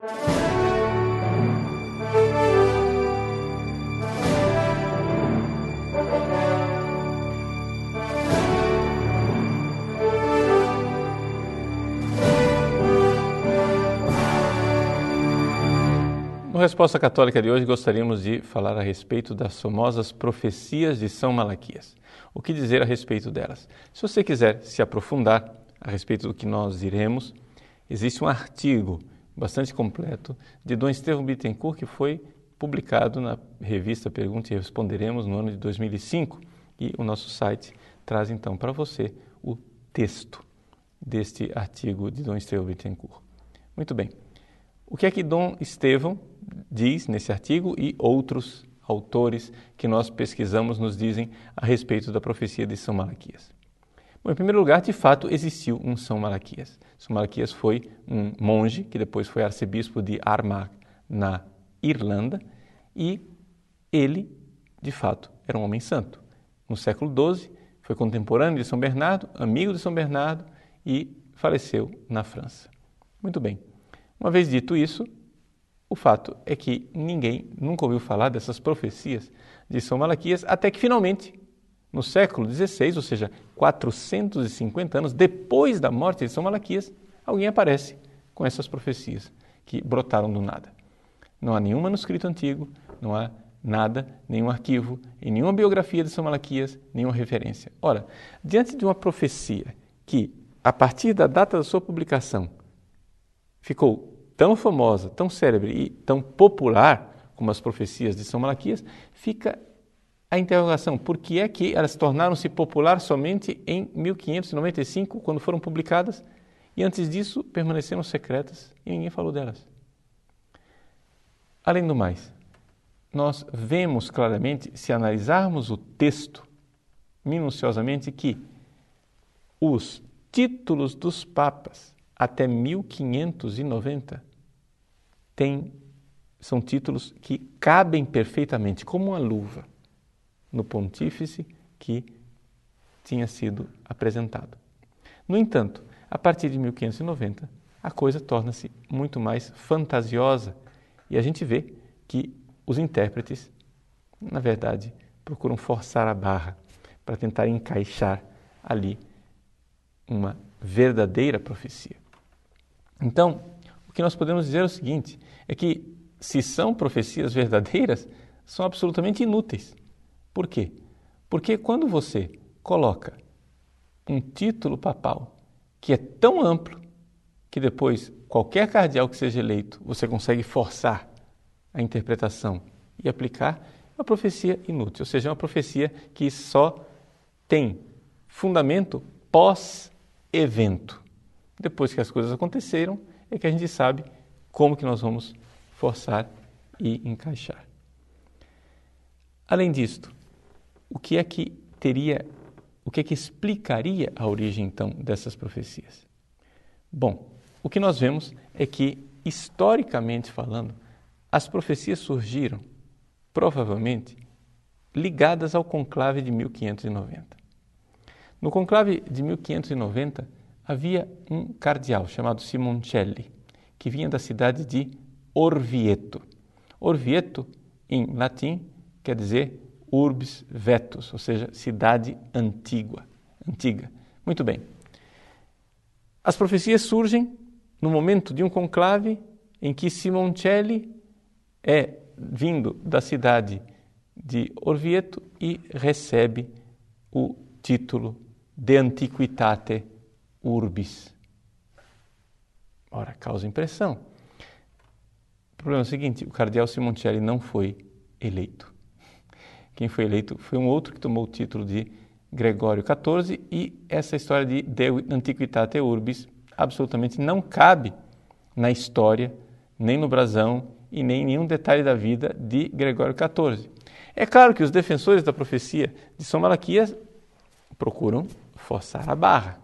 No Resposta Católica de hoje, gostaríamos de falar a respeito das famosas profecias de São Malaquias. O que dizer a respeito delas? Se você quiser se aprofundar a respeito do que nós diremos, existe um artigo bastante completo de Dom Estevão Bittencourt que foi publicado na revista Pergunta e Responderemos no ano de 2005 e o nosso site traz então para você o texto deste artigo de Dom Estevão Bittencourt. Muito bem. O que é que Dom Estevão diz nesse artigo e outros autores que nós pesquisamos nos dizem a respeito da profecia de São Malaquias. Bom, em primeiro lugar, de fato, existiu um São Malaquias. São Malaquias foi um monge que depois foi arcebispo de Armagh, na Irlanda, e ele, de fato, era um homem santo. No século XII, foi contemporâneo de São Bernardo, amigo de São Bernardo e faleceu na França. Muito bem. Uma vez dito isso, o fato é que ninguém nunca ouviu falar dessas profecias de São Malaquias até que finalmente, no século XVI, ou seja, 450 anos depois da morte de São Malaquias, alguém aparece com essas profecias que brotaram do nada. Não há nenhum manuscrito antigo, não há nada, nenhum arquivo, em nenhuma biografia de São Malaquias, nenhuma referência. Ora, diante de uma profecia que, a partir da data da sua publicação, ficou tão famosa, tão célebre e tão popular como as profecias de São Malaquias, fica a interrogação: por que é que elas tornaram-se popular somente em 1595, quando foram publicadas, e antes disso permaneceram secretas e ninguém falou delas? Além do mais, nós vemos claramente, se analisarmos o texto minuciosamente, que os títulos dos papas até 1590 tem, são títulos que cabem perfeitamente, como uma luva, no pontífice que tinha sido apresentado. No entanto, a partir de 1590, a coisa torna-se muito mais fantasiosa e a gente vê que os intérpretes, na verdade, procuram forçar a barra para tentar encaixar ali uma verdadeira profecia. Então, o que nós podemos dizer é o seguinte: é que, se são profecias verdadeiras, são absolutamente inúteis. Por quê? Porque quando você coloca um título papal que é tão amplo que depois qualquer cardeal que seja eleito você consegue forçar a interpretação e aplicar, é uma profecia inútil, ou seja, é uma profecia que só tem fundamento pós-evento. Depois que as coisas aconteceram, é que a gente sabe como que nós vamos forçar e encaixar. Além disto, o que é que teria, o que é que explicaria a origem então dessas profecias? Bom, o que nós vemos é que historicamente falando, as profecias surgiram provavelmente ligadas ao conclave de 1590. No conclave de 1590 havia um cardeal chamado Simoncelli, que vinha da cidade de Orvieto. Orvieto, em latim, quer dizer urbs vetus, ou seja, cidade antiga. antiga. Muito bem. As profecias surgem no momento de um conclave em que Simoncelli é vindo da cidade de Orvieto e recebe o título de Antiquitate Urbis. Ora, causa impressão. O problema é o seguinte: o cardeal Simoncelli não foi eleito. Quem foi eleito foi um outro que tomou o título de Gregório XIV e essa história de De Antiquitate Urbis absolutamente não cabe na história, nem no brasão e nem em nenhum detalhe da vida de Gregório XIV. É claro que os defensores da profecia de São Malaquias procuram forçar a barra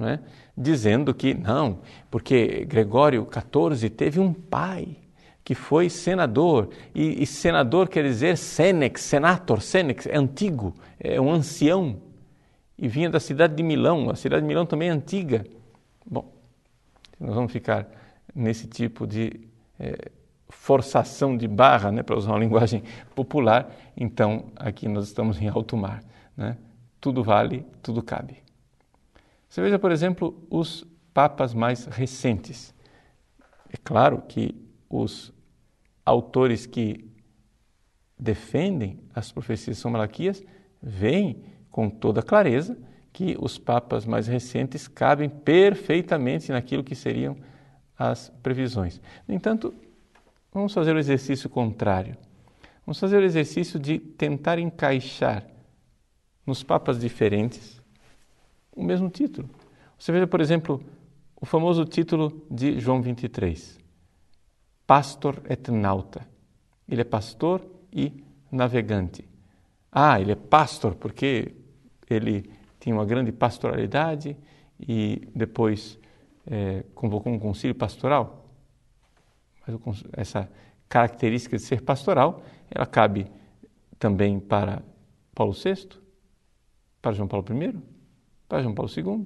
é? dizendo que não, porque Gregório XIV teve um pai que foi senador, e, e senador quer dizer senex, senator, senex, é antigo, é um ancião, e vinha da cidade de Milão, a cidade de Milão também é antiga. Bom, nós vamos ficar nesse tipo de é, forçação de barra, né, para usar uma linguagem popular, então aqui nós estamos em alto mar. Né? Tudo vale, tudo cabe. Você veja, por exemplo, os papas mais recentes. É claro que os autores que defendem as profecias São Malaquias veem com toda clareza que os papas mais recentes cabem perfeitamente naquilo que seriam as previsões. No entanto, vamos fazer o exercício contrário. Vamos fazer o exercício de tentar encaixar nos papas diferentes o mesmo título. Você veja, por exemplo, o famoso título de João 23, Pastor et Nauta. Ele é pastor e navegante. Ah, ele é pastor porque ele tinha uma grande pastoralidade e depois é, convocou um concílio pastoral. Mas essa característica de ser pastoral, ela cabe também para Paulo VI, para João Paulo I, para João Paulo II.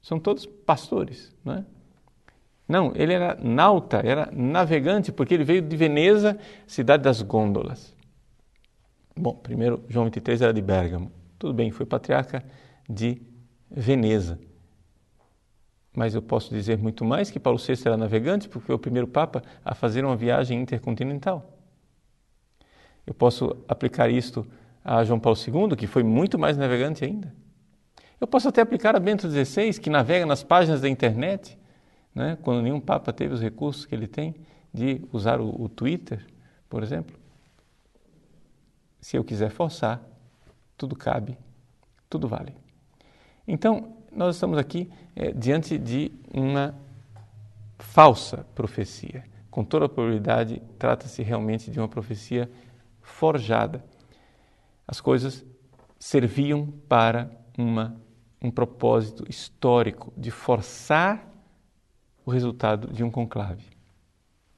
São todos pastores, não é? Não, ele era nauta, era navegante, porque ele veio de Veneza, cidade das gôndolas. Bom, primeiro, João 23 era de Bérgamo. Tudo bem, foi patriarca de Veneza. Mas eu posso dizer muito mais que Paulo VI era navegante, porque foi o primeiro Papa a fazer uma viagem intercontinental. Eu posso aplicar isto a João Paulo II, que foi muito mais navegante ainda. Eu posso até aplicar a Bento XVI, que navega nas páginas da internet, né, quando nenhum Papa teve os recursos que ele tem de usar o, o Twitter, por exemplo. Se eu quiser forçar, tudo cabe, tudo vale. Então, nós estamos aqui é, diante de uma falsa profecia. Com toda a probabilidade, trata-se realmente de uma profecia forjada. As coisas serviam para uma, um propósito histórico de forçar o resultado de um conclave.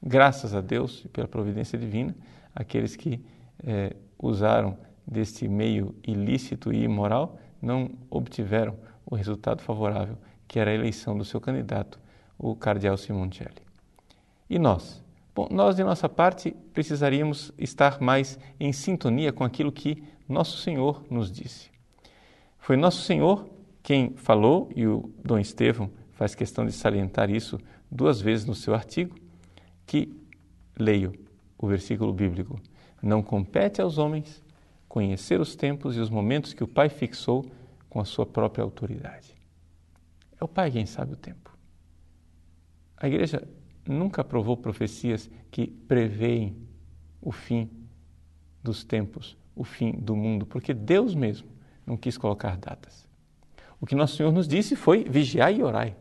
Graças a Deus e pela providência divina, aqueles que é, usaram deste meio ilícito e imoral não obtiveram o resultado favorável, que era a eleição do seu candidato, o cardeal Simoncelli. E nós? Bom, nós, de nossa parte, precisaríamos estar mais em sintonia com aquilo que Nosso Senhor nos disse. Foi Nosso Senhor quem falou, e o Dom Estevão faz questão de salientar isso duas vezes no seu artigo, que, leio o versículo bíblico, não compete aos homens conhecer os tempos e os momentos que o Pai fixou com a sua própria autoridade. É o Pai quem sabe o tempo. A igreja nunca aprovou profecias que preveem o fim dos tempos, o fim do mundo, porque Deus mesmo não quis colocar datas. O que nosso Senhor nos disse foi vigiai e orai.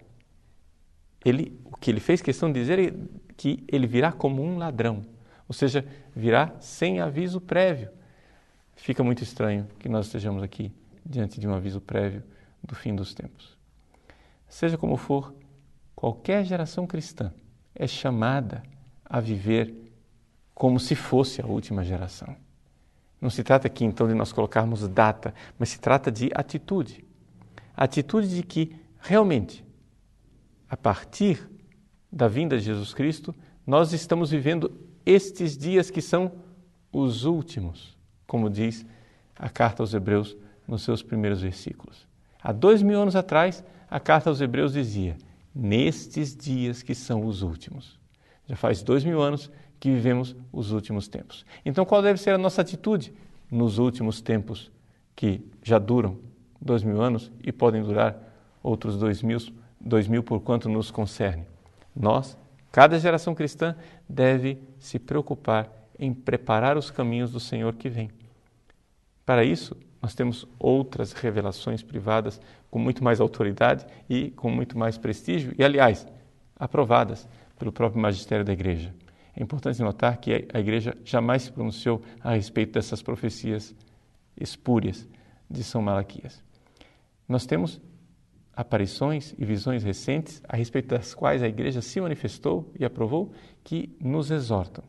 Ele, o que ele fez questão de dizer é que ele virá como um ladrão ou seja, virá sem aviso prévio. Fica muito estranho que nós estejamos aqui diante de um aviso prévio do fim dos tempos. Seja como for, qualquer geração cristã é chamada a viver como se fosse a última geração. Não se trata aqui então de nós colocarmos data, mas se trata de atitude. A atitude de que realmente, a partir da vinda de Jesus Cristo, nós estamos vivendo estes dias que são os últimos, como diz a carta aos Hebreus nos seus primeiros versículos. Há dois mil anos atrás, a carta aos Hebreus dizia: nestes dias que são os últimos. Já faz dois mil anos que vivemos os últimos tempos. Então, qual deve ser a nossa atitude nos últimos tempos que já duram dois mil anos e podem durar outros dois mil, dois mil por quanto nos concerne? Nós Cada geração cristã deve se preocupar em preparar os caminhos do Senhor que vem. Para isso, nós temos outras revelações privadas com muito mais autoridade e com muito mais prestígio, e, aliás, aprovadas pelo próprio magistério da Igreja. É importante notar que a Igreja jamais se pronunciou a respeito dessas profecias espúrias de São Malaquias. Nós temos aparições e visões recentes a respeito das quais a Igreja se manifestou e aprovou que nos exortam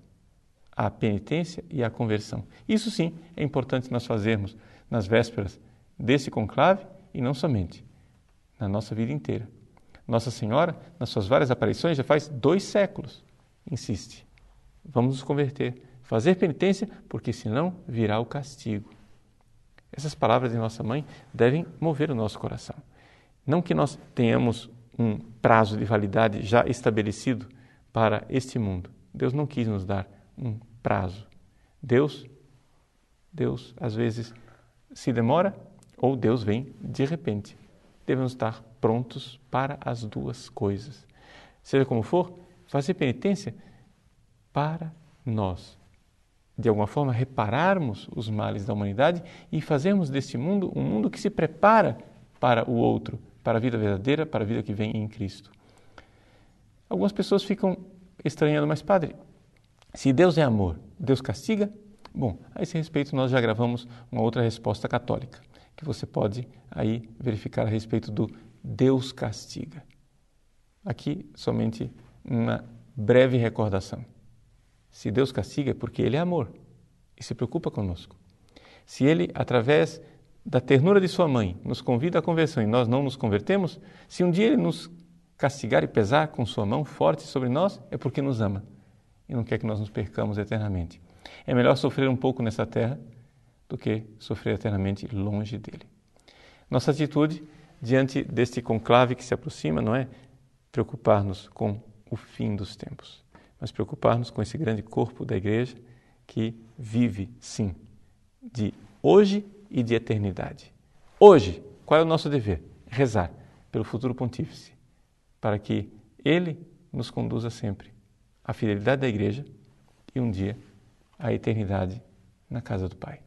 à penitência e à conversão. Isso sim é importante nós fazermos nas vésperas desse conclave e não somente, na nossa vida inteira. Nossa Senhora, nas suas várias aparições, já faz dois séculos, insiste. Vamos nos converter, fazer penitência, porque senão virá o castigo. Essas palavras de nossa mãe devem mover o nosso coração. Não que nós tenhamos um prazo de validade já estabelecido para este mundo. Deus não quis nos dar um prazo. Deus, Deus às vezes se demora ou Deus vem de repente. Devemos estar prontos para as duas coisas. Seja como for, fazer penitência para nós, de alguma forma, repararmos os males da humanidade e fazermos deste mundo um mundo que se prepara para o outro, para a vida verdadeira, para a vida que vem em Cristo. Algumas pessoas ficam estranhando, mas Padre, se Deus é amor, Deus castiga? Bom, a esse respeito nós já gravamos uma outra resposta católica, que você pode aí verificar a respeito do Deus castiga. Aqui somente uma breve recordação. Se Deus castiga é porque Ele é amor e se preocupa conosco. Se Ele, através da ternura de Sua mãe, nos convida à conversão e nós não nos convertemos, se um dia Ele nos castigar e pesar com Sua mão forte sobre nós, é porque nos ama e não quer que nós nos percamos eternamente. É melhor sofrer um pouco nessa terra do que sofrer eternamente longe dele. Nossa atitude diante deste conclave que se aproxima não é preocupar-nos com o fim dos tempos mas preocupar-nos com esse grande corpo da igreja que vive, sim, de hoje e de eternidade. Hoje, qual é o nosso dever? Rezar pelo futuro pontífice, para que ele nos conduza sempre à fidelidade da igreja e um dia à eternidade na casa do Pai.